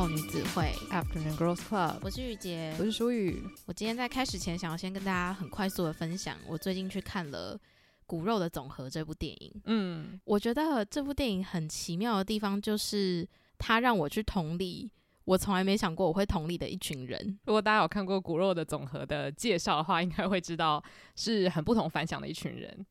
后女子会 Afternoon Girls Club，我是雨洁，我是舒雨。我今天在开始前，想要先跟大家很快速的分享，我最近去看了《骨肉的总和》这部电影。嗯，我觉得这部电影很奇妙的地方，就是它让我去同理我从来没想过我会同理的一群人。如果大家有看过《骨肉的总和》的介绍的话，应该会知道是很不同凡响的一群人。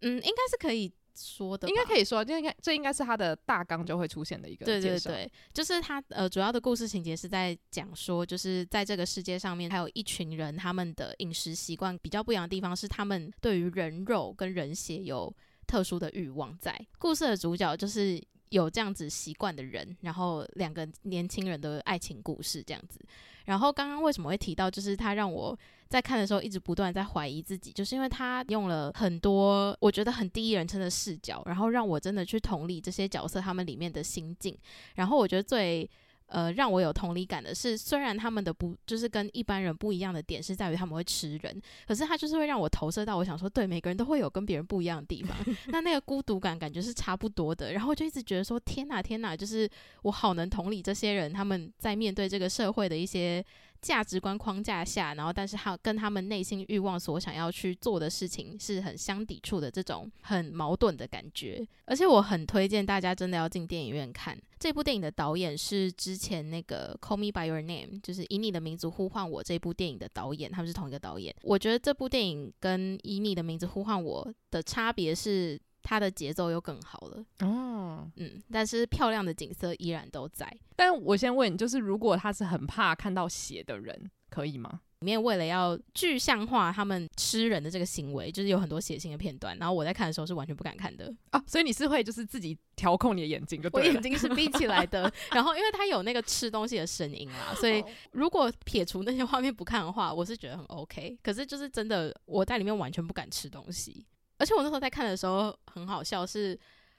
嗯，应该是可以。说的应该可以说，这应该这应该是他的大纲就会出现的一个。对对对，就是他呃主要的故事情节是在讲说，就是在这个世界上面，还有一群人，他们的饮食习惯比较不一样的地方是，他们对于人肉跟人血有特殊的欲望在。故事的主角就是。有这样子习惯的人，然后两个年轻人的爱情故事这样子。然后刚刚为什么会提到，就是他让我在看的时候一直不断在怀疑自己，就是因为他用了很多我觉得很第一人称的视角，然后让我真的去同理这些角色他们里面的心境。然后我觉得最。呃，让我有同理感的是，虽然他们的不就是跟一般人不一样的点是在于他们会吃人，可是他就是会让我投射到，我想说，对，每个人都会有跟别人不一样的地方，那那个孤独感感觉是差不多的，然后就一直觉得说，天哪，天哪，就是我好能同理这些人，他们在面对这个社会的一些。价值观框架下，然后但是他跟他们内心欲望所想要去做的事情是很相抵触的，这种很矛盾的感觉。而且我很推荐大家真的要进电影院看这部电影的导演是之前那个《Call Me by Your Name》，就是以你的名字呼唤我这部电影的导演，他们是同一个导演。我觉得这部电影跟以你的名字呼唤我的差别是。它的节奏又更好了哦，嗯，但是漂亮的景色依然都在。但我先问你，就是如果他是很怕看到血的人，可以吗？里面为了要具象化他们吃人的这个行为，就是有很多血腥的片段。然后我在看的时候是完全不敢看的啊，所以你是会就是自己调控你的眼睛，就对了。我眼睛是闭起来的。然后因为它有那个吃东西的声音啊，所以如果撇除那些画面不看的话，我是觉得很 OK。可是就是真的，我在里面完全不敢吃东西。而且我那时候在看的时候很好笑，是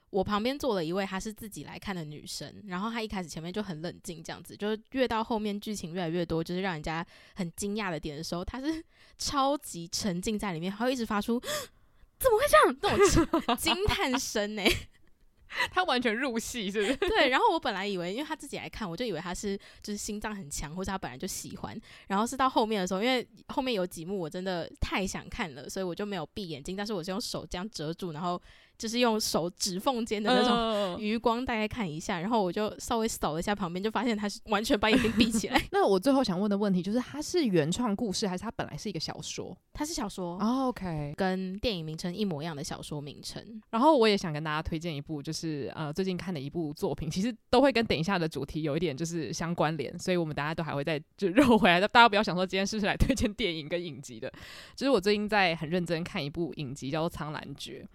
我旁边坐了一位她是自己来看的女生，然后她一开始前面就很冷静，这样子，就是越到后面剧情越来越多，就是让人家很惊讶的点的时候，她是 超级沉浸在里面，还会一直发出 怎么会这样那种惊 叹声呢？他完全入戏，是不是？对。然后我本来以为，因为他自己来看，我就以为他是就是心脏很强，或者他本来就喜欢。然后是到后面的时候，因为后面有几幕我真的太想看了，所以我就没有闭眼睛，但是我是用手这样遮住，然后。就是用手指缝间的那种余光，大概看一下，然后我就稍微扫了一下旁边，就发现他是完全把眼睛闭起来。那我最后想问的问题就是，它是原创故事还是它本来是一个小说？它是小说。Oh, OK，跟电影名称一模一样的小说名称。然后我也想跟大家推荐一部，就是呃最近看的一部作品，其实都会跟等一下的主题有一点就是相关联，所以我们大家都还会再就绕回来。大家不要想说今天是不是来推荐电影跟影集的，就是我最近在很认真看一部影集，叫做《苍兰诀》。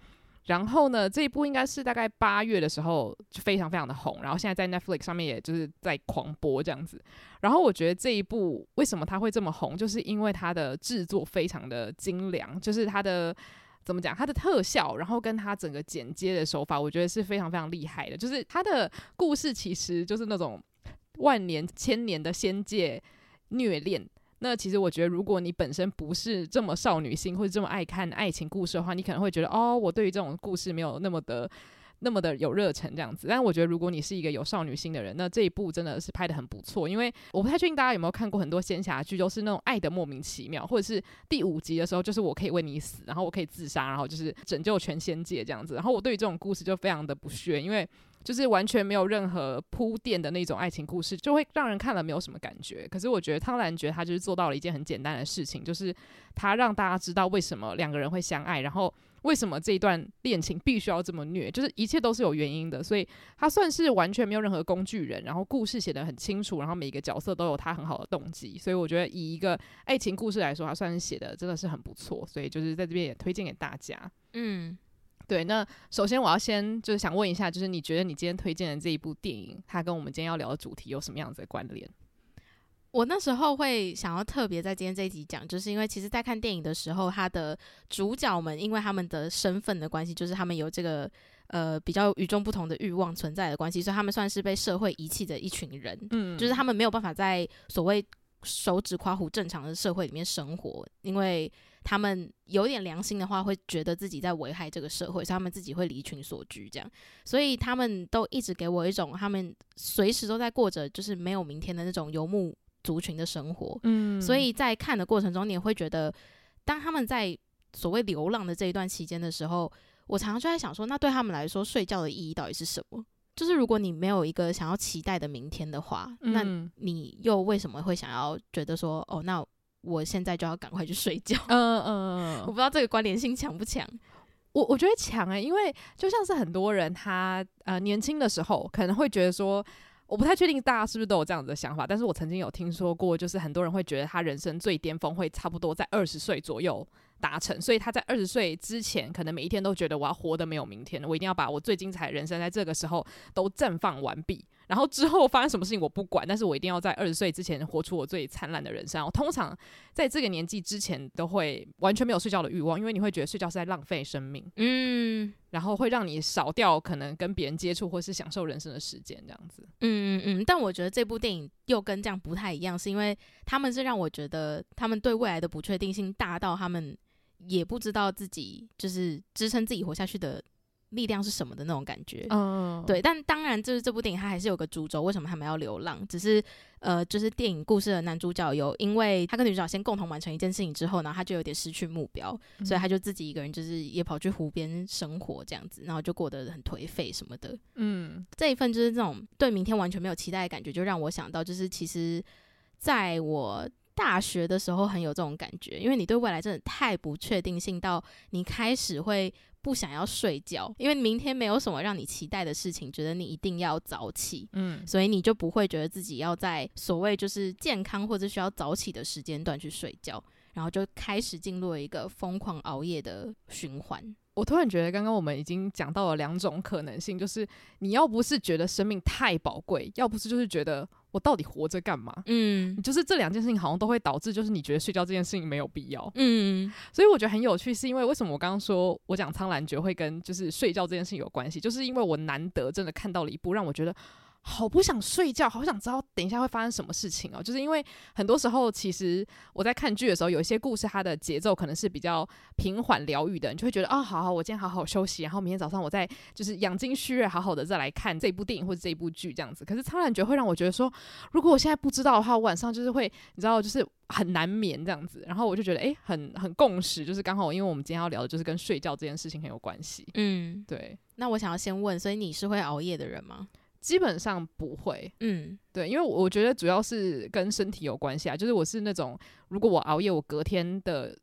然后呢，这一部应该是大概八月的时候就非常非常的红，然后现在在 Netflix 上面也就是在狂播这样子。然后我觉得这一部为什么它会这么红，就是因为它的制作非常的精良，就是它的怎么讲，它的特效，然后跟它整个剪接的手法，我觉得是非常非常厉害的。就是它的故事其实就是那种万年千年的仙界虐恋。那其实我觉得，如果你本身不是这么少女心或者这么爱看爱情故事的话，你可能会觉得哦，我对于这种故事没有那么的那么的有热忱这样子。但我觉得，如果你是一个有少女心的人，那这一部真的是拍得很不错。因为我不太确定大家有没有看过很多仙侠剧，都是那种爱得莫名其妙，或者是第五集的时候就是我可以为你死，然后我可以自杀，然后就是拯救全仙界这样子。然后我对于这种故事就非常的不屑，因为。就是完全没有任何铺垫的那种爱情故事，就会让人看了没有什么感觉。可是我觉得汤兰觉得他就是做到了一件很简单的事情，就是他让大家知道为什么两个人会相爱，然后为什么这一段恋情必须要这么虐，就是一切都是有原因的。所以他算是完全没有任何工具人，然后故事写得很清楚，然后每一个角色都有他很好的动机。所以我觉得以一个爱情故事来说，他算是写的真的是很不错。所以就是在这边也推荐给大家。嗯。对，那首先我要先就是想问一下，就是你觉得你今天推荐的这一部电影，它跟我们今天要聊的主题有什么样子的关联？我那时候会想要特别在今天这一集讲，就是因为其实，在看电影的时候，他的主角们因为他们的身份的关系，就是他们有这个呃比较与众不同的欲望存在的关系，所以他们算是被社会遗弃的一群人。嗯，就是他们没有办法在所谓手指夸虎正常的社会里面生活，因为他们有点良心的话，会觉得自己在危害这个社会，所以他们自己会离群索居这样。所以他们都一直给我一种，他们随时都在过着就是没有明天的那种游牧族群的生活。嗯，所以在看的过程中，你也会觉得，当他们在所谓流浪的这一段期间的时候，我常常就在想说，那对他们来说，睡觉的意义到底是什么？就是如果你没有一个想要期待的明天的话，嗯、那你又为什么会想要觉得说，哦，那我现在就要赶快去睡觉？嗯嗯嗯，我不知道这个关联性强不强。我我觉得强诶，因为就像是很多人他呃年轻的时候可能会觉得说，我不太确定大家是不是都有这样子的想法，但是我曾经有听说过，就是很多人会觉得他人生最巅峰会差不多在二十岁左右。达成，所以他在二十岁之前，可能每一天都觉得我要活得没有明天，我一定要把我最精彩的人生在这个时候都绽放完毕。然后之后发生什么事情我不管，但是我一定要在二十岁之前活出我最灿烂的人生。我通常在这个年纪之前都会完全没有睡觉的欲望，因为你会觉得睡觉是在浪费生命，嗯，然后会让你少掉可能跟别人接触或是享受人生的时间，这样子。嗯嗯嗯。但我觉得这部电影又跟这样不太一样，是因为他们是让我觉得他们对未来的不确定性大到他们。也不知道自己就是支撑自己活下去的力量是什么的那种感觉，嗯，oh. 对。但当然，就是这部电影它还是有个主轴，为什么他们要流浪？只是呃，就是电影故事的男主角有，因为他跟女主角先共同完成一件事情之后呢，他就有点失去目标，嗯、所以他就自己一个人，就是也跑去湖边生活这样子，然后就过得很颓废什么的。嗯，这一份就是这种对明天完全没有期待的感觉，就让我想到，就是其实在我。大学的时候很有这种感觉，因为你对未来真的太不确定性，到你开始会不想要睡觉，因为明天没有什么让你期待的事情，觉得你一定要早起，嗯，所以你就不会觉得自己要在所谓就是健康或者需要早起的时间段去睡觉，然后就开始进入了一个疯狂熬夜的循环。我突然觉得，刚刚我们已经讲到了两种可能性，就是你要不是觉得生命太宝贵，要不是就是觉得。我到底活着干嘛？嗯，就是这两件事情好像都会导致，就是你觉得睡觉这件事情没有必要。嗯，所以我觉得很有趣，是因为为什么我刚刚说我讲《苍兰诀》会跟就是睡觉这件事情有关系，就是因为我难得真的看到了一部让我觉得。好不想睡觉，好想知道等一下会发生什么事情哦。就是因为很多时候，其实我在看剧的时候，有一些故事它的节奏可能是比较平缓疗愈的，你就会觉得啊、哦，好好，我今天好好休息，然后明天早上我再就是养精蓄锐，好好的再来看这部电影或者这部剧这样子。可是《苍兰诀》会让我觉得说，如果我现在不知道的话，我晚上就是会你知道，就是很难眠这样子。然后我就觉得，诶，很很共识，就是刚好因为我们今天要聊的就是跟睡觉这件事情很有关系。嗯，对。那我想要先问，所以你是会熬夜的人吗？基本上不会，嗯，对，因为我觉得主要是跟身体有关系啊，就是我是那种如果我熬夜，我隔天的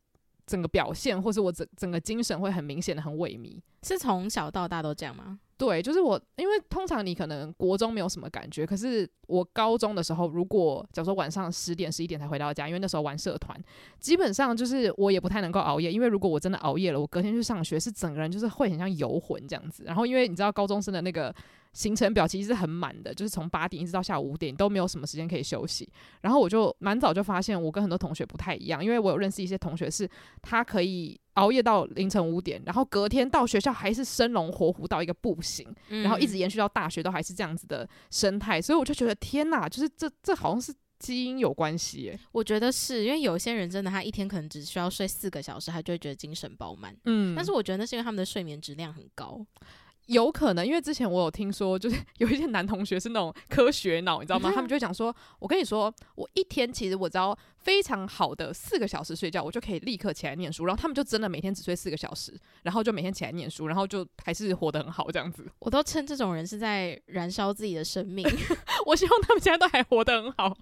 整个表现或是我整整个精神会很明显的很萎靡。是从小到大都这样吗？对，就是我，因为通常你可能国中没有什么感觉，可是我高中的时候，如果假如说晚上十点十一点才回到家，因为那时候玩社团，基本上就是我也不太能够熬夜，因为如果我真的熬夜了，我隔天去上学是整个人就是会很像游魂这样子。然后因为你知道高中生的那个行程表其实是很满的，就是从八点一直到下午五点都没有什么时间可以休息。然后我就蛮早就发现我跟很多同学不太一样，因为我有认识一些同学是他可以。熬夜到凌晨五点，然后隔天到学校还是生龙活虎到一个不行，嗯、然后一直延续到大学都还是这样子的生态，所以我就觉得天哪，就是这这好像是基因有关系耶。我觉得是因为有些人真的他一天可能只需要睡四个小时，他就会觉得精神饱满。嗯，但是我觉得那是因为他们的睡眠质量很高。有可能，因为之前我有听说，就是 有一些男同学是那种科学脑，你知道吗？他们就会讲说：“我跟你说，我一天其实我只要非常好的四个小时睡觉，我就可以立刻起来念书。”然后他们就真的每天只睡四个小时，然后就每天起来念书，然后就还是活得很好这样子。我都称这种人是在燃烧自己的生命。我希望他们现在都还活得很好，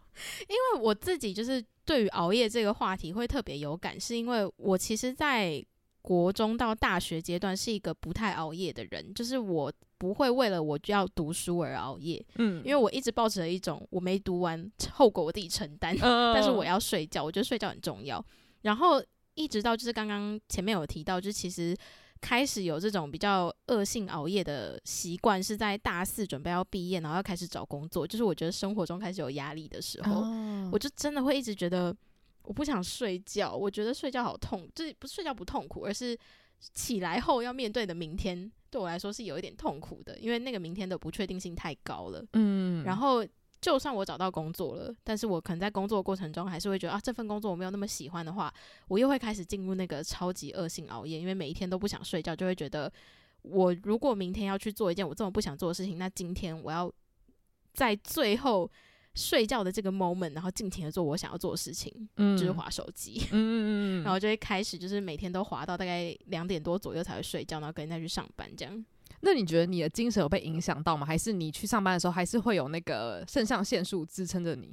因为我自己就是对于熬夜这个话题会特别有感，是因为我其实，在。国中到大学阶段是一个不太熬夜的人，就是我不会为了我就要读书而熬夜，嗯，因为我一直抱着一种我没读完后果我自己承担，嗯，但是我要睡觉，我觉得睡觉很重要。然后一直到就是刚刚前面有提到，就其实开始有这种比较恶性熬夜的习惯，是在大四准备要毕业，然后要开始找工作，就是我觉得生活中开始有压力的时候，哦，我就真的会一直觉得。我不想睡觉，我觉得睡觉好痛，就是不是睡觉不痛苦，而是起来后要面对的明天，对我来说是有一点痛苦的，因为那个明天的不确定性太高了。嗯，然后就算我找到工作了，但是我可能在工作过程中还是会觉得啊，这份工作我没有那么喜欢的话，我又会开始进入那个超级恶性熬夜，因为每一天都不想睡觉，就会觉得我如果明天要去做一件我这么不想做的事情，那今天我要在最后睡觉的这个 moment，然后尽情的做我想要做的事情，嗯，就是滑手机，嗯嗯嗯，然后就会开始就是每天都滑到大概两点多左右才会睡觉，然后跟人家去上班这样。那你觉得你的精神有被影响到吗？还是你去上班的时候还是会有那个肾上腺素支撑着你？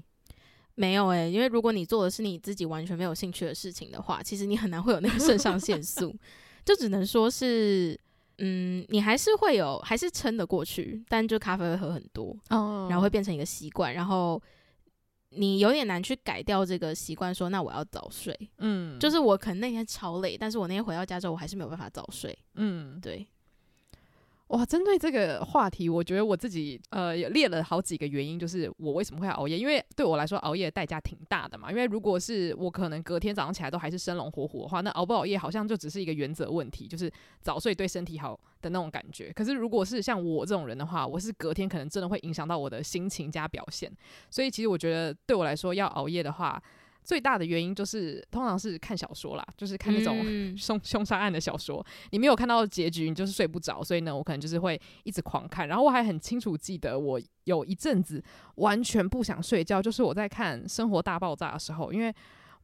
没有诶、欸，因为如果你做的是你自己完全没有兴趣的事情的话，其实你很难会有那个肾上腺素，就只能说是，嗯，你还是会有，还是撑得过去，但就咖啡会喝很多，哦，然后会变成一个习惯，然后你有点难去改掉这个习惯，说那我要早睡，嗯，就是我可能那天超累，但是我那天回到家之后，我还是没有办法早睡，嗯，对。哇，针对这个话题，我觉得我自己呃也列了好几个原因，就是我为什么会熬夜。因为对我来说，熬夜的代价挺大的嘛。因为如果是我可能隔天早上起来都还是生龙活虎的话，那熬不熬夜好像就只是一个原则问题，就是早睡对身体好的那种感觉。可是如果是像我这种人的话，我是隔天可能真的会影响到我的心情加表现。所以其实我觉得对我来说，要熬夜的话。最大的原因就是，通常是看小说啦，就是看那种 凶凶杀案的小说。你没有看到结局，你就是睡不着。所以呢，我可能就是会一直狂看。然后我还很清楚记得，我有一阵子完全不想睡觉，就是我在看《生活大爆炸》的时候，因为。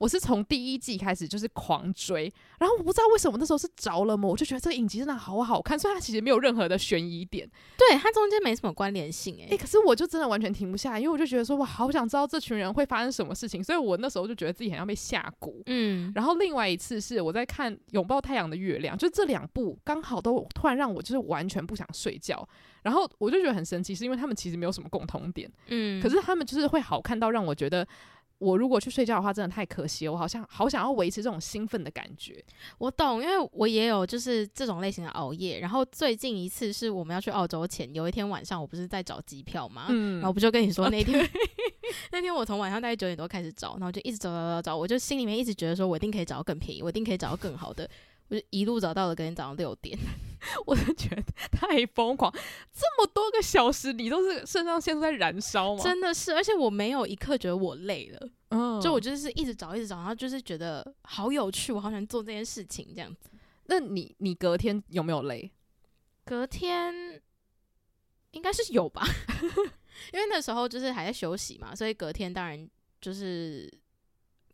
我是从第一季开始就是狂追，然后我不知道为什么那时候是着了魔，我就觉得这个影集真的好好看，虽然它其实没有任何的悬疑点，对，它中间没什么关联性、欸，诶、欸，可是我就真的完全停不下来，因为我就觉得说，我好想知道这群人会发生什么事情，所以我那时候就觉得自己好像被吓蛊，嗯，然后另外一次是我在看《拥抱太阳的月亮》，就这两部刚好都突然让我就是完全不想睡觉，然后我就觉得很神奇，是因为他们其实没有什么共同点，嗯，可是他们就是会好看到让我觉得。我如果去睡觉的话，真的太可惜了。我好像好想要维持这种兴奋的感觉。我懂，因为我也有就是这种类型的熬夜。然后最近一次是我们要去澳洲前，有一天晚上我不是在找机票嘛，嗯，然后不就跟你说那天，那天我从晚上大概九点多开始找，然后就一直找找找找，我就心里面一直觉得说我一定可以找到更便宜，我一定可以找到更好的。我就一路找到了，隔天早上六点，我就觉得 太疯狂，这么多个小时，你都是肾上腺素在燃烧吗？真的是，而且我没有一刻觉得我累了，嗯，就我就是一直找，一直找，然后就是觉得好有趣，我好想做这件事情，这样子。那你你隔天有没有累？隔天应该是有吧，因为那时候就是还在休息嘛，所以隔天当然就是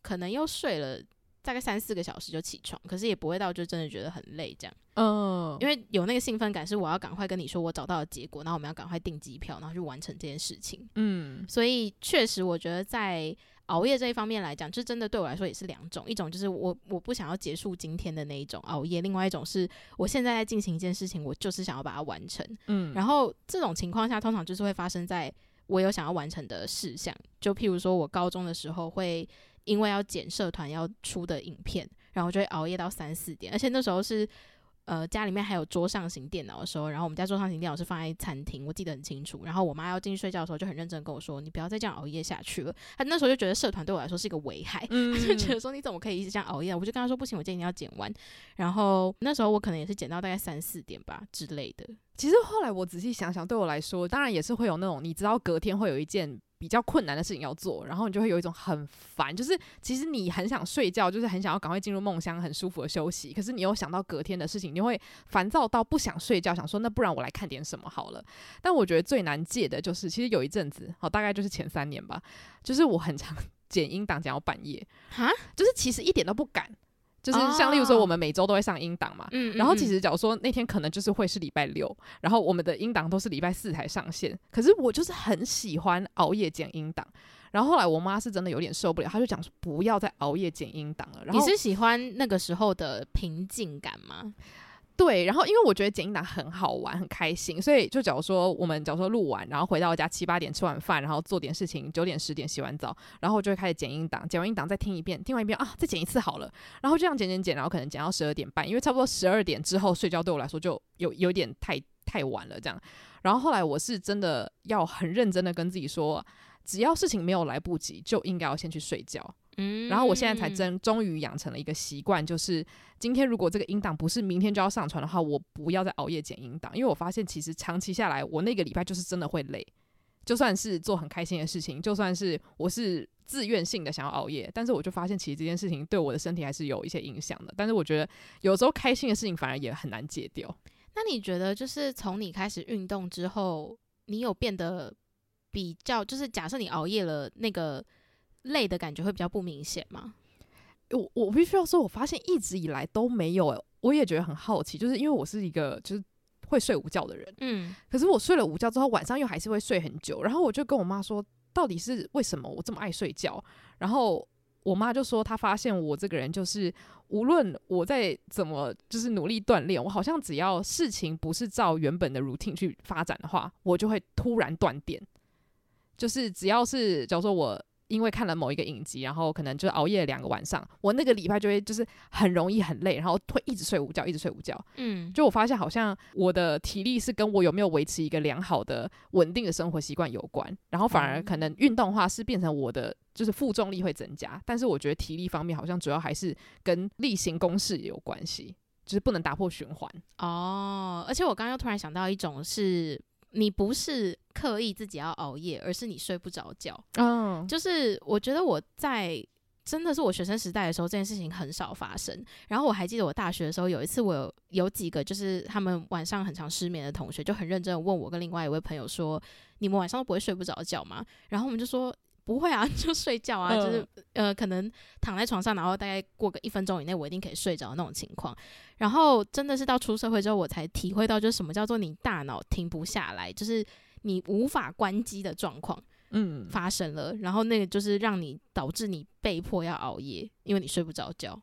可能又睡了。大概三四个小时就起床，可是也不会到就真的觉得很累这样。嗯，uh, 因为有那个兴奋感，是我要赶快跟你说我找到了结果，然后我们要赶快订机票，然后去完成这件事情。嗯，所以确实我觉得在熬夜这一方面来讲，就真的对我来说也是两种，一种就是我我不想要结束今天的那一种熬夜，另外一种是我现在在进行一件事情，我就是想要把它完成。嗯，然后这种情况下，通常就是会发生在我有想要完成的事项，就譬如说我高中的时候会。因为要剪社团要出的影片，然后就会熬夜到三四点，而且那时候是，呃，家里面还有桌上型电脑的时候，然后我们家桌上型电脑是放在餐厅，我记得很清楚。然后我妈要进去睡觉的时候，就很认真跟我说：“你不要再这样熬夜下去了。”她那时候就觉得社团对我来说是一个危害，嗯、她就觉得说：“你怎么可以一直这样熬夜？”我就跟她说：“不行，我今天一定要剪完。”然后那时候我可能也是剪到大概三四点吧之类的。其实后来我仔细想想，对我来说，当然也是会有那种你知道隔天会有一件。比较困难的事情要做，然后你就会有一种很烦，就是其实你很想睡觉，就是很想要赶快进入梦乡，很舒服的休息。可是你又想到隔天的事情，你会烦躁到不想睡觉，想说那不然我来看点什么好了。但我觉得最难戒的就是，其实有一阵子，好大概就是前三年吧，就是我很常 剪音档剪到半夜，哈，就是其实一点都不敢。就是像例如说，我们每周都会上英档嘛，嗯，然后其实假如说那天可能就是会是礼拜六，然后我们的英档都是礼拜四才上线，可是我就是很喜欢熬夜剪英档，然后后来我妈是真的有点受不了，她就讲说不要再熬夜剪音档了。然后你是喜欢那个时候的平静感吗？对，然后因为我觉得剪音档很好玩，很开心，所以就假如说我们假如说录完，然后回到家七八点吃完饭，然后做点事情，九点十点洗完澡，然后就会开始剪音档，剪完音档再听一遍，听完一遍啊，再剪一次好了，然后这样剪剪剪，然后可能剪到十二点半，因为差不多十二点之后睡觉对我来说就有有点太太晚了这样，然后后来我是真的要很认真的跟自己说，只要事情没有来不及，就应该要先去睡觉。嗯，然后我现在才真终于养成了一个习惯，就是今天如果这个音档不是明天就要上传的话，我不要再熬夜剪音档，因为我发现其实长期下来，我那个礼拜就是真的会累，就算是做很开心的事情，就算是我是自愿性的想要熬夜，但是我就发现其实这件事情对我的身体还是有一些影响的。但是我觉得有时候开心的事情反而也很难戒掉。那你觉得就是从你开始运动之后，你有变得比较，就是假设你熬夜了，那个累的感觉会比较不明显吗？我我必须要说，我发现一直以来都没有，我也觉得很好奇，就是因为我是一个就是。会睡午觉的人，嗯，可是我睡了午觉之后，晚上又还是会睡很久。然后我就跟我妈说，到底是为什么我这么爱睡觉？然后我妈就说，她发现我这个人就是，无论我在怎么就是努力锻炼，我好像只要事情不是照原本的 routine 去发展的话，我就会突然断电。就是只要是，假如说我。因为看了某一个影集，然后可能就熬夜两个晚上，我那个礼拜就会就是很容易很累，然后会一直睡午觉，一直睡午觉。嗯，就我发现好像我的体力是跟我有没有维持一个良好的稳定的生活习惯有关，然后反而可能运动的话是变成我的就是负重力会增加，但是我觉得体力方面好像主要还是跟例行公事有关系，就是不能打破循环。哦，而且我刚刚又突然想到一种是。你不是刻意自己要熬夜，而是你睡不着觉。嗯，oh. 就是我觉得我在真的是我学生时代的时候，这件事情很少发生。然后我还记得我大学的时候，有一次我有有几个就是他们晚上很常失眠的同学，就很认真的问我跟另外一位朋友说：“你们晚上都不会睡不着觉吗？”然后我们就说。不会啊，就睡觉啊，就是呃，可能躺在床上，然后大概过个一分钟以内，我一定可以睡着那种情况。然后真的是到出社会之后，我才体会到，就是什么叫做你大脑停不下来，就是你无法关机的状况，嗯，发生了。然后那个就是让你导致你被迫要熬夜，因为你睡不着觉。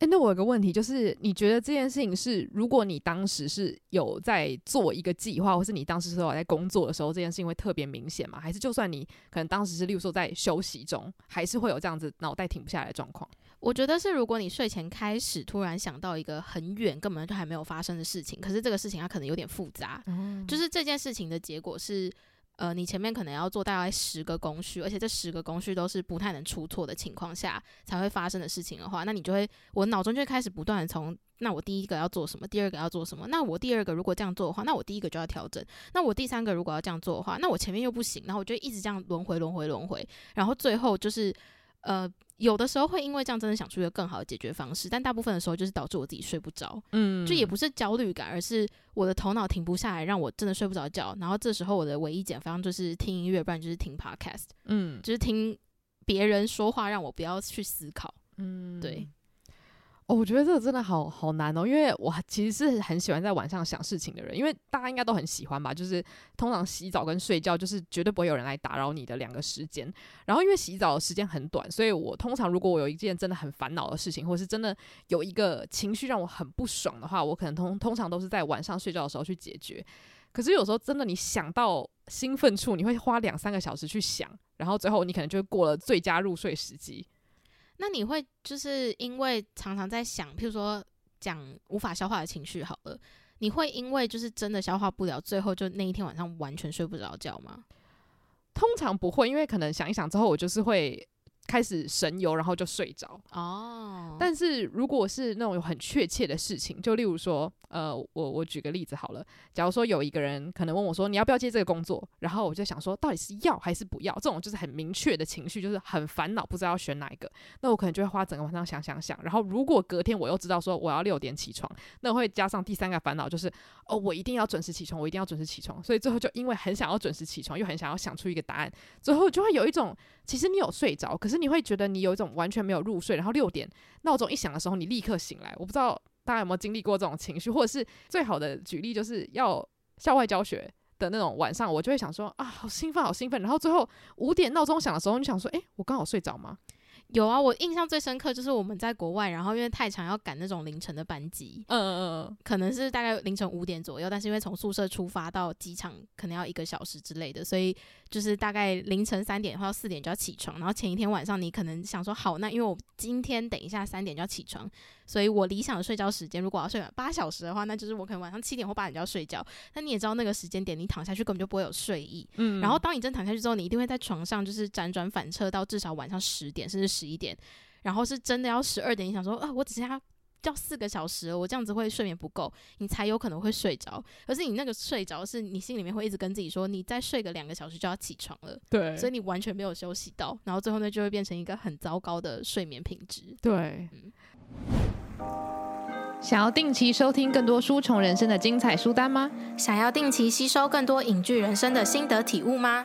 诶，那我有个问题，就是你觉得这件事情是，如果你当时是有在做一个计划，或是你当时是有在工作的时候，这件事情会特别明显吗？还是就算你可能当时是，例如说在休息中，还是会有这样子脑袋停不下来的状况？我觉得是，如果你睡前开始突然想到一个很远根本就还没有发生的事情，可是这个事情它可能有点复杂，嗯，就是这件事情的结果是。呃，你前面可能要做大概十个工序，而且这十个工序都是不太能出错的情况下才会发生的事情的话，那你就会，我脑中就会开始不断的从，那我第一个要做什么，第二个要做什么，那我第二个如果这样做的话，那我第一个就要调整，那我第三个如果要这样做的话，那我前面又不行，然后我就一直这样轮回轮回轮回，然后最后就是，呃。有的时候会因为这样真的想出一个更好的解决方式，但大部分的时候就是导致我自己睡不着。嗯，就也不是焦虑感，而是我的头脑停不下来，让我真的睡不着觉。然后这时候我的唯一解方就是听音乐，不然就是听 podcast。嗯，就是听别人说话，让我不要去思考。嗯，对。哦，我觉得这个真的好好难哦，因为我其实是很喜欢在晚上想事情的人，因为大家应该都很喜欢吧，就是通常洗澡跟睡觉就是绝对不会有人来打扰你的两个时间。然后因为洗澡的时间很短，所以我通常如果我有一件真的很烦恼的事情，或是真的有一个情绪让我很不爽的话，我可能通通常都是在晚上睡觉的时候去解决。可是有时候真的你想到兴奋处，你会花两三个小时去想，然后最后你可能就过了最佳入睡时机。那你会就是因为常常在想，譬如说讲无法消化的情绪好了，你会因为就是真的消化不了，最后就那一天晚上完全睡不着觉吗？通常不会，因为可能想一想之后，我就是会。开始神游，然后就睡着。哦，但是如果是那种有很确切的事情，就例如说，呃，我我举个例子好了。假如说有一个人可能问我说，你要不要接这个工作？然后我就想说，到底是要还是不要？这种就是很明确的情绪，就是很烦恼，不知道要选哪一个。那我可能就会花整个晚上想想想。然后如果隔天我又知道说我要六点起床，那我会加上第三个烦恼，就是哦，我一定要准时起床，我一定要准时起床。所以最后就因为很想要准时起床，又很想要想出一个答案，最后就会有一种，其实你有睡着，可是。你会觉得你有一种完全没有入睡，然后六点闹钟一响的时候，你立刻醒来。我不知道大家有没有经历过这种情绪，或者是最好的举例就是要校外教学的那种晚上，我就会想说啊，好兴奋，好兴奋。然后最后五点闹钟响的时候，你想说，诶，我刚好睡着吗？有啊，我印象最深刻就是我们在国外，然后因为太长要赶那种凌晨的班机，嗯嗯嗯，可能是大概凌晨五点左右，但是因为从宿舍出发到机场可能要一个小时之类的，所以就是大概凌晨三点或到四点就要起床，然后前一天晚上你可能想说好，那因为我今天等一下三点就要起床。所以我理想的睡觉时间，如果要睡满八小时的话，那就是我可能晚上七点或八点就要睡觉。那你也知道那个时间点，你躺下去根本就不会有睡意。嗯。然后当你真躺下去之后，你一定会在床上就是辗转反侧到至少晚上十点甚至十一点。然后是真的要十二点，你想说啊，我只剩下叫四个小时，我这样子会睡眠不够，你才有可能会睡着。可是你那个睡着，是你心里面会一直跟自己说，你再睡个两个小时就要起床了。对，所以你完全没有休息到，然后最后呢，就会变成一个很糟糕的睡眠品质。对。嗯想要定期收听更多书虫人生的精彩书单吗？想要定期吸收更多影剧人生的心得体悟吗？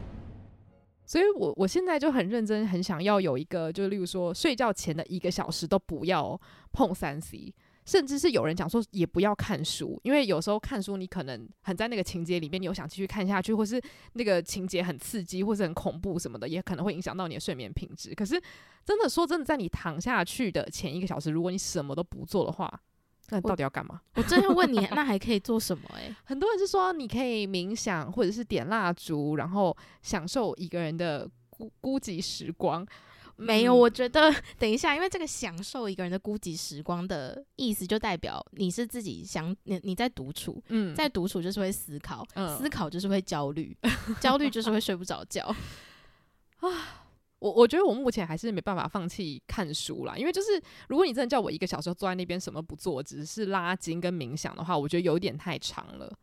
所以我我现在就很认真，很想要有一个，就例如说睡觉前的一个小时都不要碰三 C，甚至是有人讲说也不要看书，因为有时候看书你可能很在那个情节里面，你又想继续看下去，或是那个情节很刺激，或是很恐怖什么的，也可能会影响到你的睡眠品质。可是真的说真的，在你躺下去的前一个小时，如果你什么都不做的话，那到底要干嘛？我真要问你，那还可以做什么？欸？很多人是说你可以冥想，或者是点蜡烛，然后享受一个人的孤孤寂时光。没有，我觉得等一下，因为这个享受一个人的孤寂时光的意思，就代表你是自己想你你在独处，嗯，在独处就是会思考，嗯，思考就是会焦虑，焦虑就是会睡不着觉 啊。我我觉得我目前还是没办法放弃看书啦，因为就是如果你真的叫我一个小时坐在那边什么不做，只是拉筋跟冥想的话，我觉得有点太长了。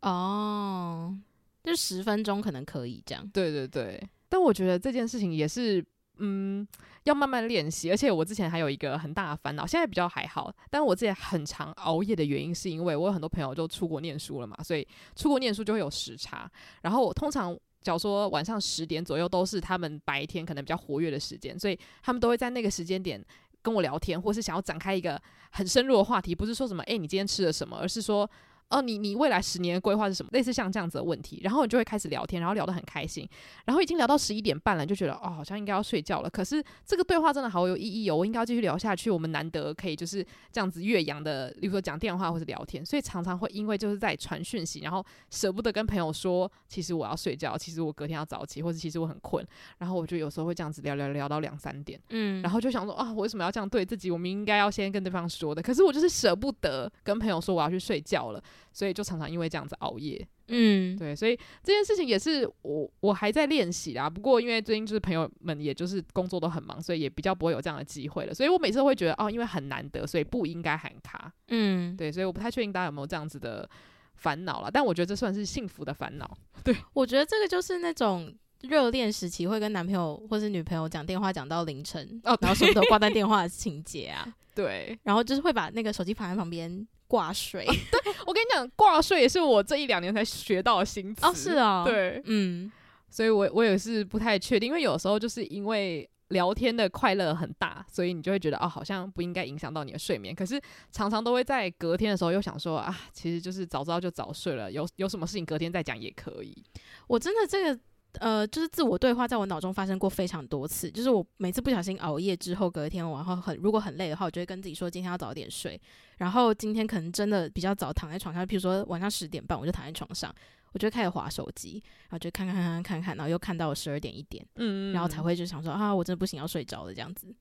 哦，就十分钟可能可以这样。对对对，但我觉得这件事情也是，嗯，要慢慢练习。而且我之前还有一个很大的烦恼，现在比较还好，但我之前很常熬夜的原因是因为我有很多朋友就出国念书了嘛，所以出国念书就会有时差，然后我通常。小说晚上十点左右都是他们白天可能比较活跃的时间，所以他们都会在那个时间点跟我聊天，或是想要展开一个很深入的话题，不是说什么“诶，你今天吃了什么”，而是说。哦，你你未来十年的规划是什么？类似像这样子的问题，然后你就会开始聊天，然后聊得很开心，然后已经聊到十一点半了，就觉得哦，好像应该要睡觉了。可是这个对话真的好有意义哦，我应该要继续聊下去。我们难得可以就是这样子越洋的，比如说讲电话或者聊天，所以常常会因为就是在传讯息，然后舍不得跟朋友说，其实我要睡觉，其实我隔天要早起，或者其实我很困，然后我就有时候会这样子聊聊聊到两三点，嗯，然后就想说啊，我为什么要这样对自己？我们应该要先跟对方说的，可是我就是舍不得跟朋友说我要去睡觉了。所以就常常因为这样子熬夜，嗯，对，所以这件事情也是我我还在练习啦。不过因为最近就是朋友们也就是工作都很忙，所以也比较不会有这样的机会了。所以我每次都会觉得哦，因为很难得，所以不应该喊卡，嗯，对，所以我不太确定大家有没有这样子的烦恼了。但我觉得这算是幸福的烦恼。对，我觉得这个就是那种热恋时期会跟男朋友或是女朋友讲电话讲到凌晨，哦，然后什么都挂断电话的情节啊，对，然后就是会把那个手机放在旁边。挂睡，对，我跟你讲，挂睡也是我这一两年才学到的新词。哦，是啊，对，嗯，所以我我也是不太确定，因为有时候就是因为聊天的快乐很大，所以你就会觉得哦，好像不应该影响到你的睡眠。可是常常都会在隔天的时候又想说啊，其实就是早知道就早睡了，有有什么事情隔天再讲也可以。我真的这个。呃，就是自我对话，在我脑中发生过非常多次。就是我每次不小心熬夜之后，隔天晚上很如果很累的话，我就会跟自己说，今天要早点睡。然后今天可能真的比较早躺在床上，譬如说晚上十点半，我就躺在床上，我就开始划手机，然后就看看看看看看，然后又看到了十二点一点，嗯，然后才会就想说啊，我真的不行，要睡着了这样子。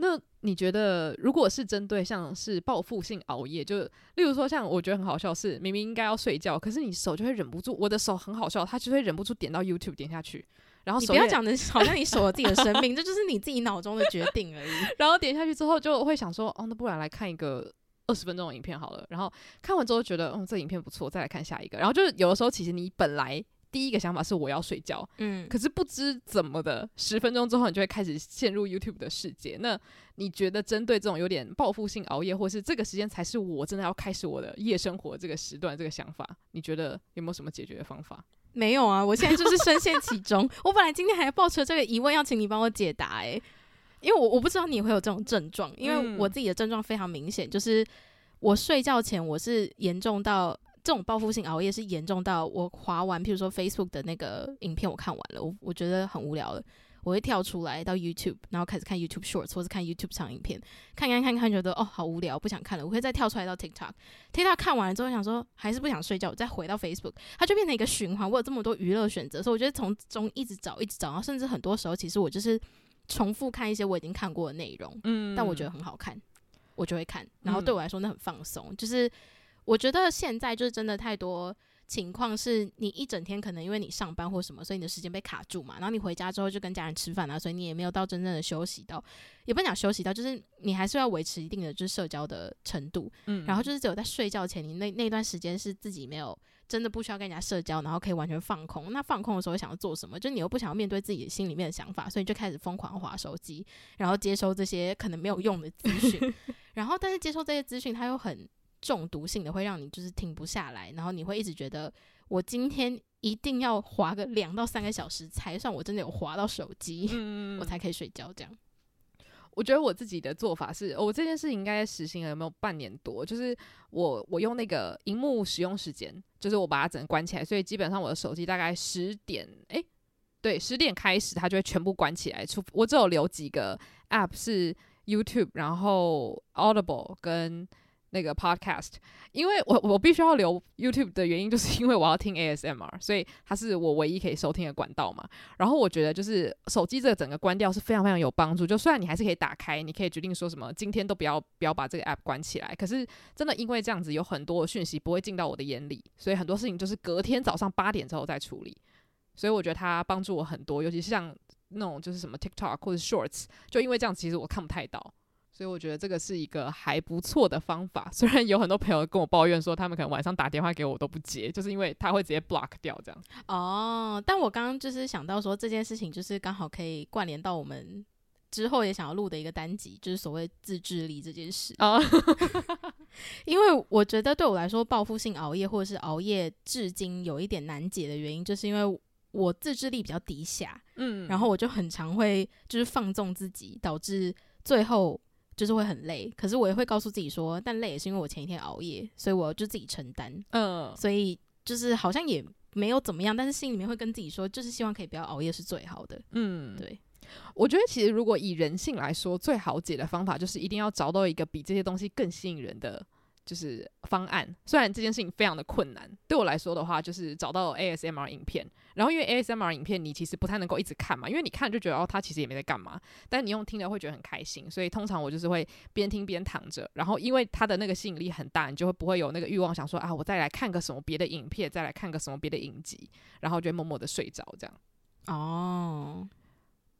那你觉得，如果是针对像是报复性熬夜，就例如说像我觉得很好笑是，明明应该要睡觉，可是你手就会忍不住，我的手很好笑，他就会忍不住点到 YouTube 点下去，然后手你不要讲的好像你守了自己的生命，这就是你自己脑中的决定而已。然后点下去之后就会想说，哦，那不然来看一个二十分钟的影片好了。然后看完之后觉得，嗯，这影片不错，再来看下一个。然后就是有的时候其实你本来。第一个想法是我要睡觉，嗯，可是不知怎么的，十分钟之后你就会开始陷入 YouTube 的世界。那你觉得针对这种有点报复性熬夜，或是这个时间才是我真的要开始我的夜生活这个时段，这个想法，你觉得有没有什么解决的方法？没有啊，我现在就是深陷其中。我本来今天还抱持这个疑问要请你帮我解答，欸，诶，因为我我不知道你会有这种症状，因为我自己的症状非常明显，就是我睡觉前我是严重到。这种报复性熬夜是严重到我划完，譬如说 Facebook 的那个影片，我看完了，我我觉得很无聊了，我会跳出来到 YouTube，然后开始看 YouTube Shorts 或者看 YouTube 长影片，看看看看，觉得哦好无聊，不想看了。我会再跳出来到 TikTok，TikTok 看完了之后想说还是不想睡觉，我再回到 Facebook，它就变成一个循环。我有这么多娱乐选择，所以我觉得从中一直找一直找，然后甚至很多时候其实我就是重复看一些我已经看过的内容，嗯，但我觉得很好看，我就会看。然后对我来说那很放松，就是我觉得现在就是真的太多。情况是你一整天可能因为你上班或什么，所以你的时间被卡住嘛。然后你回家之后就跟家人吃饭啊，所以你也没有到真正的休息到，也不讲休息到，就是你还是要维持一定的就是社交的程度。嗯，然后就是只有在睡觉前，你那那段时间是自己没有真的不需要跟人家社交，然后可以完全放空。那放空的时候想要做什么？就你又不想要面对自己心里面的想法，所以你就开始疯狂划手机，然后接收这些可能没有用的资讯。然后但是接收这些资讯，它又很。中毒性的会让你就是停不下来，然后你会一直觉得我今天一定要滑个两到三个小时才算我真的有滑到手机，嗯、我才可以睡觉。这样，我觉得我自己的做法是，我这件事情应该实行了有没有半年多？就是我我用那个荧幕使用时间，就是我把它整个关起来，所以基本上我的手机大概十点，诶、欸，对，十点开始它就会全部关起来，除我只有留几个 App 是 YouTube，然后 Audible 跟。那个 podcast，因为我我必须要留 YouTube 的原因，就是因为我要听 ASMR，所以它是我唯一可以收听的管道嘛。然后我觉得就是手机这个整个关掉是非常非常有帮助。就虽然你还是可以打开，你可以决定说什么今天都不要不要把这个 app 关起来，可是真的因为这样子有很多讯息不会进到我的眼里，所以很多事情就是隔天早上八点之后再处理。所以我觉得它帮助我很多，尤其是像那种就是什么 TikTok 或者 Shorts，就因为这样其实我看不太到。所以我觉得这个是一个还不错的方法，虽然有很多朋友跟我抱怨说，他们可能晚上打电话给我都不接，就是因为他会直接 block 掉这样。哦，但我刚刚就是想到说这件事情，就是刚好可以关联到我们之后也想要录的一个单集，就是所谓自制力这件事。哦，因为我觉得对我来说，报复性熬夜或者是熬夜至今有一点难解的原因，就是因为我自制力比较低下，嗯，然后我就很常会就是放纵自己，导致最后。就是会很累，可是我也会告诉自己说，但累也是因为我前一天熬夜，所以我就自己承担。嗯，所以就是好像也没有怎么样，但是心里面会跟自己说，就是希望可以不要熬夜是最好的。嗯，对，我觉得其实如果以人性来说，最好解的方法就是一定要找到一个比这些东西更吸引人的。就是方案，虽然这件事情非常的困难，对我来说的话，就是找到 ASMR 影片。然后因为 ASMR 影片，你其实不太能够一直看嘛，因为你看就觉得哦，他其实也没在干嘛。但你用听的会觉得很开心，所以通常我就是会边听边躺着。然后因为它的那个吸引力很大，你就会不会有那个欲望想说啊，我再来看个什么别的影片，再来看个什么别的影集，然后就会默默的睡着这样。哦，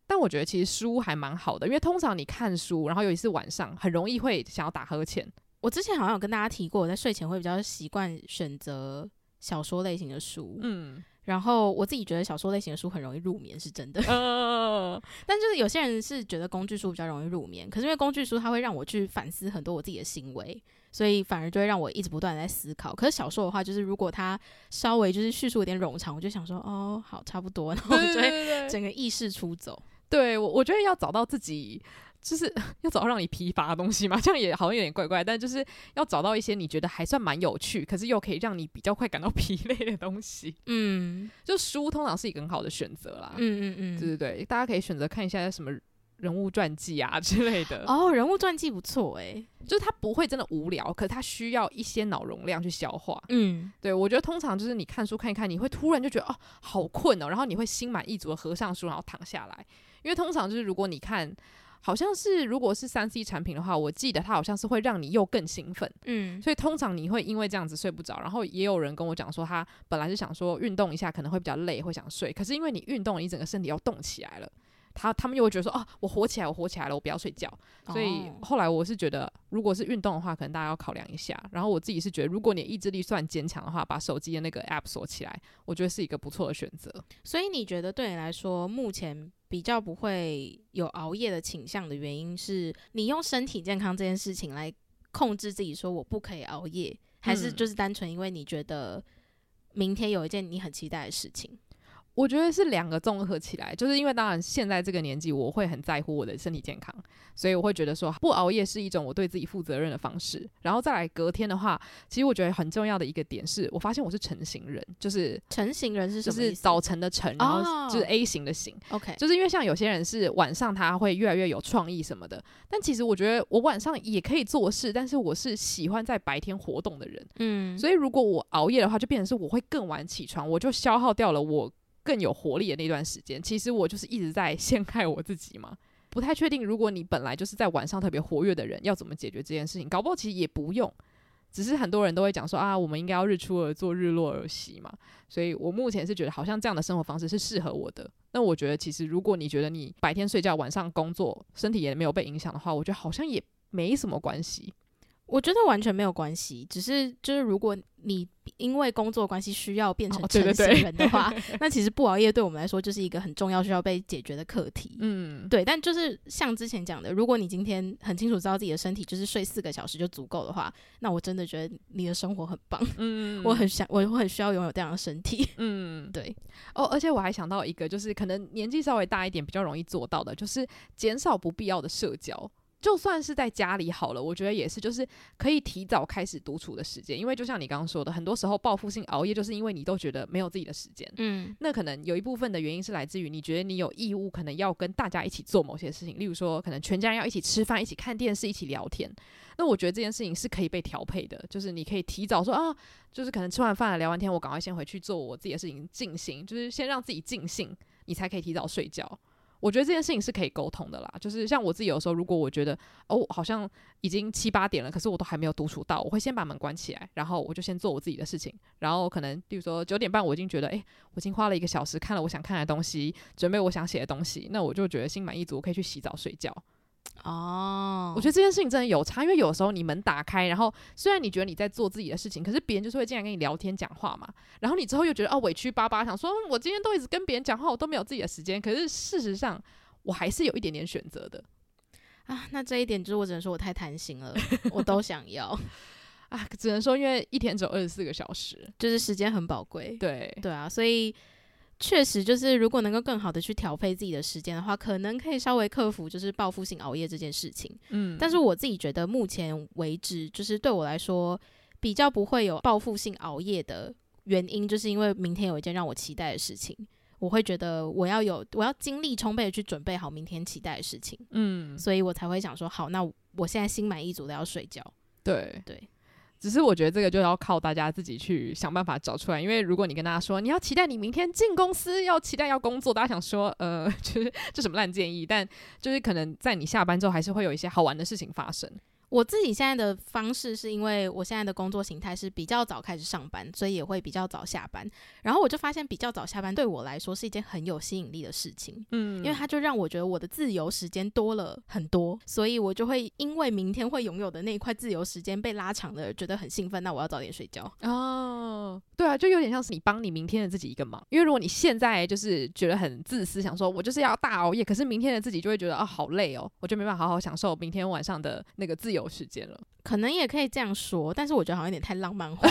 但我觉得其实书还蛮好的，因为通常你看书，然后尤其是晚上，很容易会想要打呵欠。我之前好像有跟大家提过，我在睡前会比较习惯选择小说类型的书，嗯，然后我自己觉得小说类型的书很容易入眠，是真的。嗯，但就是有些人是觉得工具书比较容易入眠，可是因为工具书它会让我去反思很多我自己的行为，所以反而就会让我一直不断的在思考。可是小说的话，就是如果它稍微就是叙述有点冗长，我就想说哦，好，差不多，然后我就会整个意识出走。对，我我觉得要找到自己。就是 要找到让你疲乏的东西嘛，这样也好像有点怪怪，但就是要找到一些你觉得还算蛮有趣，可是又可以让你比较快感到 疲累的东西。嗯，就书通常是一个很好的选择啦。嗯嗯嗯，对对对，大家可以选择看一下什么人物传记啊之类的。哦，人物传记不错诶、欸，就是它不会真的无聊，可是它需要一些脑容量去消化。嗯，对，我觉得通常就是你看书看一看，你会突然就觉得哦好困哦，然后你会心满意足的合上书，然后躺下来。因为通常就是如果你看。好像是，如果是三 C 产品的话，我记得它好像是会让你又更兴奋，嗯，所以通常你会因为这样子睡不着。然后也有人跟我讲说，他本来是想说运动一下可能会比较累，会想睡，可是因为你运动，你整个身体要动起来了。他他们又会觉得说哦，我活起来，我活起来了，我不要睡觉。所以后来我是觉得，如果是运动的话，可能大家要考量一下。然后我自己是觉得，如果你意志力算坚强的话，把手机的那个 app 锁起来，我觉得是一个不错的选择。所以你觉得对你来说，目前比较不会有熬夜的倾向的原因是，你用身体健康这件事情来控制自己，说我不可以熬夜，还是就是单纯因为你觉得明天有一件你很期待的事情？我觉得是两个综合起来，就是因为当然现在这个年纪，我会很在乎我的身体健康，所以我会觉得说不熬夜是一种我对自己负责任的方式。然后再来隔天的话，其实我觉得很重要的一个点是，我发现我是成型人，就是成型人是什么？就是早晨的晨，然后就是 A 型的型。OK，就是因为像有些人是晚上他会越来越有创意什么的，但其实我觉得我晚上也可以做事，但是我是喜欢在白天活动的人。嗯，所以如果我熬夜的话，就变成是我会更晚起床，我就消耗掉了我。更有活力的那段时间，其实我就是一直在 陷害我自己嘛。不太确定，如果你本来就是在晚上特别活跃的人，要怎么解决这件事情？搞不好其实也不用，只是很多人都会讲说啊，我们应该要日出而作，日落而息嘛。所以我目前是觉得，好像这样的生活方式是适合我的。那我觉得，其实如果你觉得你白天睡觉，晚上工作，身体也没有被影响的话，我觉得好像也没什么关系。我觉得完全没有关系，只是就是如果你因为工作关系需要变成成型人的话，哦、对对对 那其实不熬夜对我们来说就是一个很重要需要被解决的课题。嗯，对。但就是像之前讲的，如果你今天很清楚知道自己的身体就是睡四个小时就足够的话，那我真的觉得你的生活很棒。嗯，我很想，我很需要拥有这样的身体。嗯，对。哦，而且我还想到一个，就是可能年纪稍微大一点比较容易做到的，就是减少不必要的社交。就算是在家里好了，我觉得也是，就是可以提早开始独处的时间，因为就像你刚刚说的，很多时候报复性熬夜，就是因为你都觉得没有自己的时间。嗯，那可能有一部分的原因是来自于你觉得你有义务，可能要跟大家一起做某些事情，例如说，可能全家人要一起吃饭、一起看电视、一起聊天。那我觉得这件事情是可以被调配的，就是你可以提早说啊，就是可能吃完饭了、聊完天，我赶快先回去做我自己的事情进行，就是先让自己尽兴，你才可以提早睡觉。我觉得这件事情是可以沟通的啦，就是像我自己有时候，如果我觉得哦，好像已经七八点了，可是我都还没有独处到，我会先把门关起来，然后我就先做我自己的事情，然后可能比如说九点半，我已经觉得，诶，我已经花了一个小时看了我想看的东西，准备我想写的东西，那我就觉得心满意足，我可以去洗澡睡觉。哦，我觉得这件事情真的有差，因为有时候你门打开，然后虽然你觉得你在做自己的事情，可是别人就是会进来跟你聊天讲话嘛，然后你之后又觉得哦委屈巴巴，想说我今天都一直跟别人讲话，我都没有自己的时间，可是事实上我还是有一点点选择的啊。那这一点就是我只能说我太贪心了，我都想要啊，只能说因为一天只有二十四个小时，就是时间很宝贵。对对啊，所以。确实，就是如果能够更好的去调配自己的时间的话，可能可以稍微克服就是报复性熬夜这件事情。嗯，但是我自己觉得目前为止，就是对我来说比较不会有报复性熬夜的原因，就是因为明天有一件让我期待的事情，我会觉得我要有我要精力充沛的去准备好明天期待的事情。嗯，所以我才会想说，好，那我现在心满意足的要睡觉。对对。只是我觉得这个就要靠大家自己去想办法找出来，因为如果你跟大家说你要期待你明天进公司，要期待要工作，大家想说呃，就是这什么烂建议，但就是可能在你下班之后，还是会有一些好玩的事情发生。我自己现在的方式是因为我现在的工作形态是比较早开始上班，所以也会比较早下班。然后我就发现比较早下班对我来说是一件很有吸引力的事情，嗯，因为它就让我觉得我的自由时间多了很多，所以我就会因为明天会拥有的那一块自由时间被拉长了，觉得很兴奋。那我要早点睡觉哦。对啊，就有点像是你帮你明天的自己一个忙。因为如果你现在就是觉得很自私，想说我就是要大熬夜，可是明天的自己就会觉得啊好累哦，我就没办法好好享受明天晚上的那个自由。有时间了，可能也可以这样说，但是我觉得好像有点太浪漫化，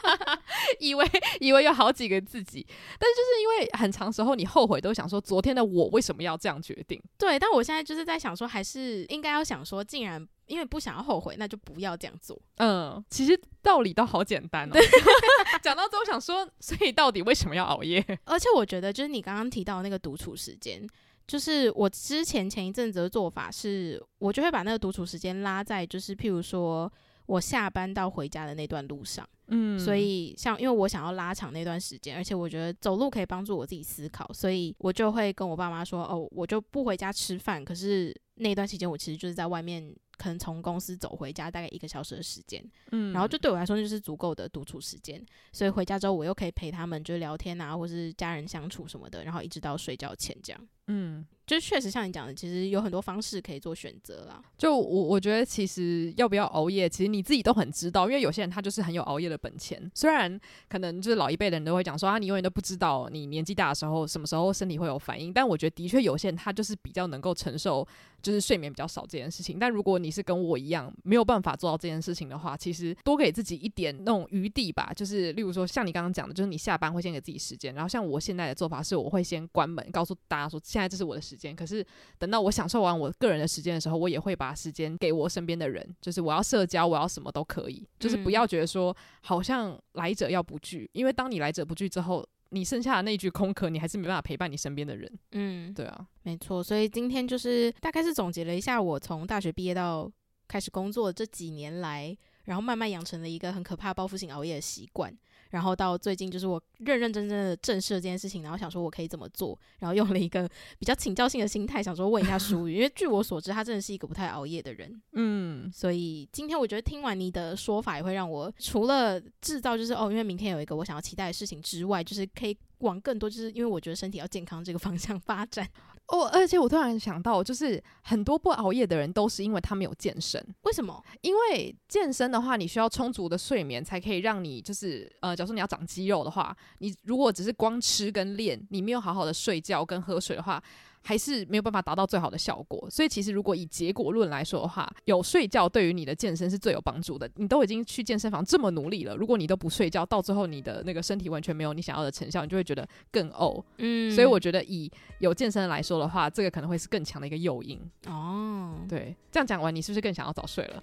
以为以为有好几个自己，但是就是因为很长时候你后悔都想说，昨天的我为什么要这样决定？对，但我现在就是在想说，还是应该要想说，竟然因为不想要后悔，那就不要这样做。嗯，其实道理都好简单哦。讲到最后想说，所以到底为什么要熬夜？而且我觉得，就是你刚刚提到那个独处时间。就是我之前前一阵子的做法是，我就会把那个独处时间拉在，就是譬如说我下班到回家的那段路上，嗯，所以像因为我想要拉长那段时间，而且我觉得走路可以帮助我自己思考，所以我就会跟我爸妈说，哦，我就不回家吃饭，可是那段时间我其实就是在外面，可能从公司走回家大概一个小时的时间，嗯，然后就对我来说就是足够的独处时间，所以回家之后我又可以陪他们，就是聊天啊，或是家人相处什么的，然后一直到睡觉前这样。嗯。就是确实像你讲的，其实有很多方式可以做选择啦。就我我觉得，其实要不要熬夜，其实你自己都很知道。因为有些人他就是很有熬夜的本钱，虽然可能就是老一辈的人都会讲说啊，你永远都不知道你年纪大的时候什么时候身体会有反应。但我觉得的确有些人他就是比较能够承受，就是睡眠比较少这件事情。但如果你是跟我一样没有办法做到这件事情的话，其实多给自己一点那种余地吧。就是例如说像你刚刚讲的，就是你下班会先给自己时间，然后像我现在的做法是，我会先关门，告诉大家说现在这是我的时间。可是等到我享受完我个人的时间的时候，我也会把时间给我身边的人，就是我要社交，我要什么都可以，就是不要觉得说好像来者要不拒，因为当你来者不拒之后，你剩下的那一句空壳，你还是没办法陪伴你身边的人。嗯，对啊，没错。所以今天就是大概是总结了一下我从大学毕业到开始工作这几年来，然后慢慢养成了一个很可怕报复性熬夜的习惯。然后到最近，就是我认认真真的正视了这件事情，然后想说我可以怎么做，然后用了一个比较请教性的心态，想说问一下淑宇，因为据我所知，他真的是一个不太熬夜的人，嗯，所以今天我觉得听完你的说法，也会让我除了制造就是哦，因为明天有一个我想要期待的事情之外，就是可以往更多，就是因为我觉得身体要健康这个方向发展。哦，而且我突然想到，就是很多不熬夜的人都是因为他没有健身。为什么？因为健身的话，你需要充足的睡眠，才可以让你就是呃，假如说你要长肌肉的话，你如果只是光吃跟练，你没有好好的睡觉跟喝水的话。还是没有办法达到最好的效果，所以其实如果以结果论来说的话，有睡觉对于你的健身是最有帮助的。你都已经去健身房这么努力了，如果你都不睡觉，到最后你的那个身体完全没有你想要的成效，你就会觉得更呕。嗯，所以我觉得以有健身来说的话，这个可能会是更强的一个诱因。哦，对，这样讲完，你是不是更想要早睡了？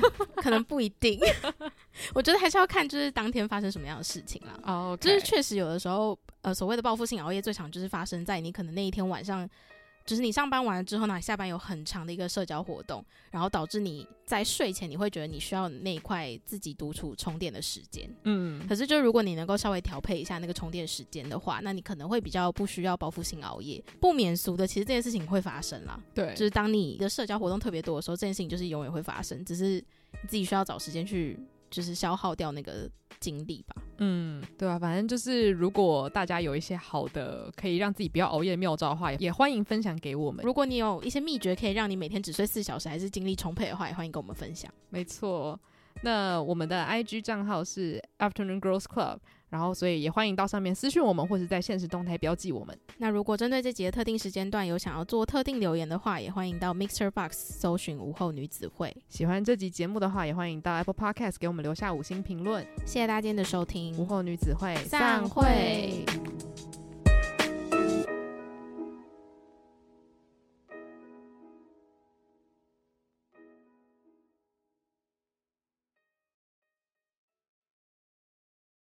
可能不一定，我觉得还是要看就是当天发生什么样的事情啦。哦，oh, okay. 就是确实有的时候，呃，所谓的报复性熬夜，最常就是发生在你可能那一天晚上。就是你上班完了之后呢，下班有很长的一个社交活动，然后导致你在睡前你会觉得你需要那一块自己独处充电的时间。嗯，可是就如果你能够稍微调配一下那个充电时间的话，那你可能会比较不需要报复性熬夜。不免俗的，其实这件事情会发生啦。对，就是当你的社交活动特别多的时候，这件事情就是永远会发生，只是你自己需要找时间去。就是消耗掉那个精力吧。嗯，对啊，反正就是如果大家有一些好的可以让自己不要熬夜的妙招的话，也欢迎分享给我们。如果你有一些秘诀可以让你每天只睡四小时还是精力充沛的话，也欢迎跟我们分享。没错，那我们的 IG 账号是 Afternoon Girls Club。然后，所以也欢迎到上面私讯我们，或是在现实动态标记我们。那如果针对这集的特定时间段有想要做特定留言的话，也欢迎到 Mixer Box 搜寻午后女子会。喜欢这集节目的话，也欢迎到 Apple Podcast 给我们留下五星评论。谢谢大家今天的收听，午后女子会散会。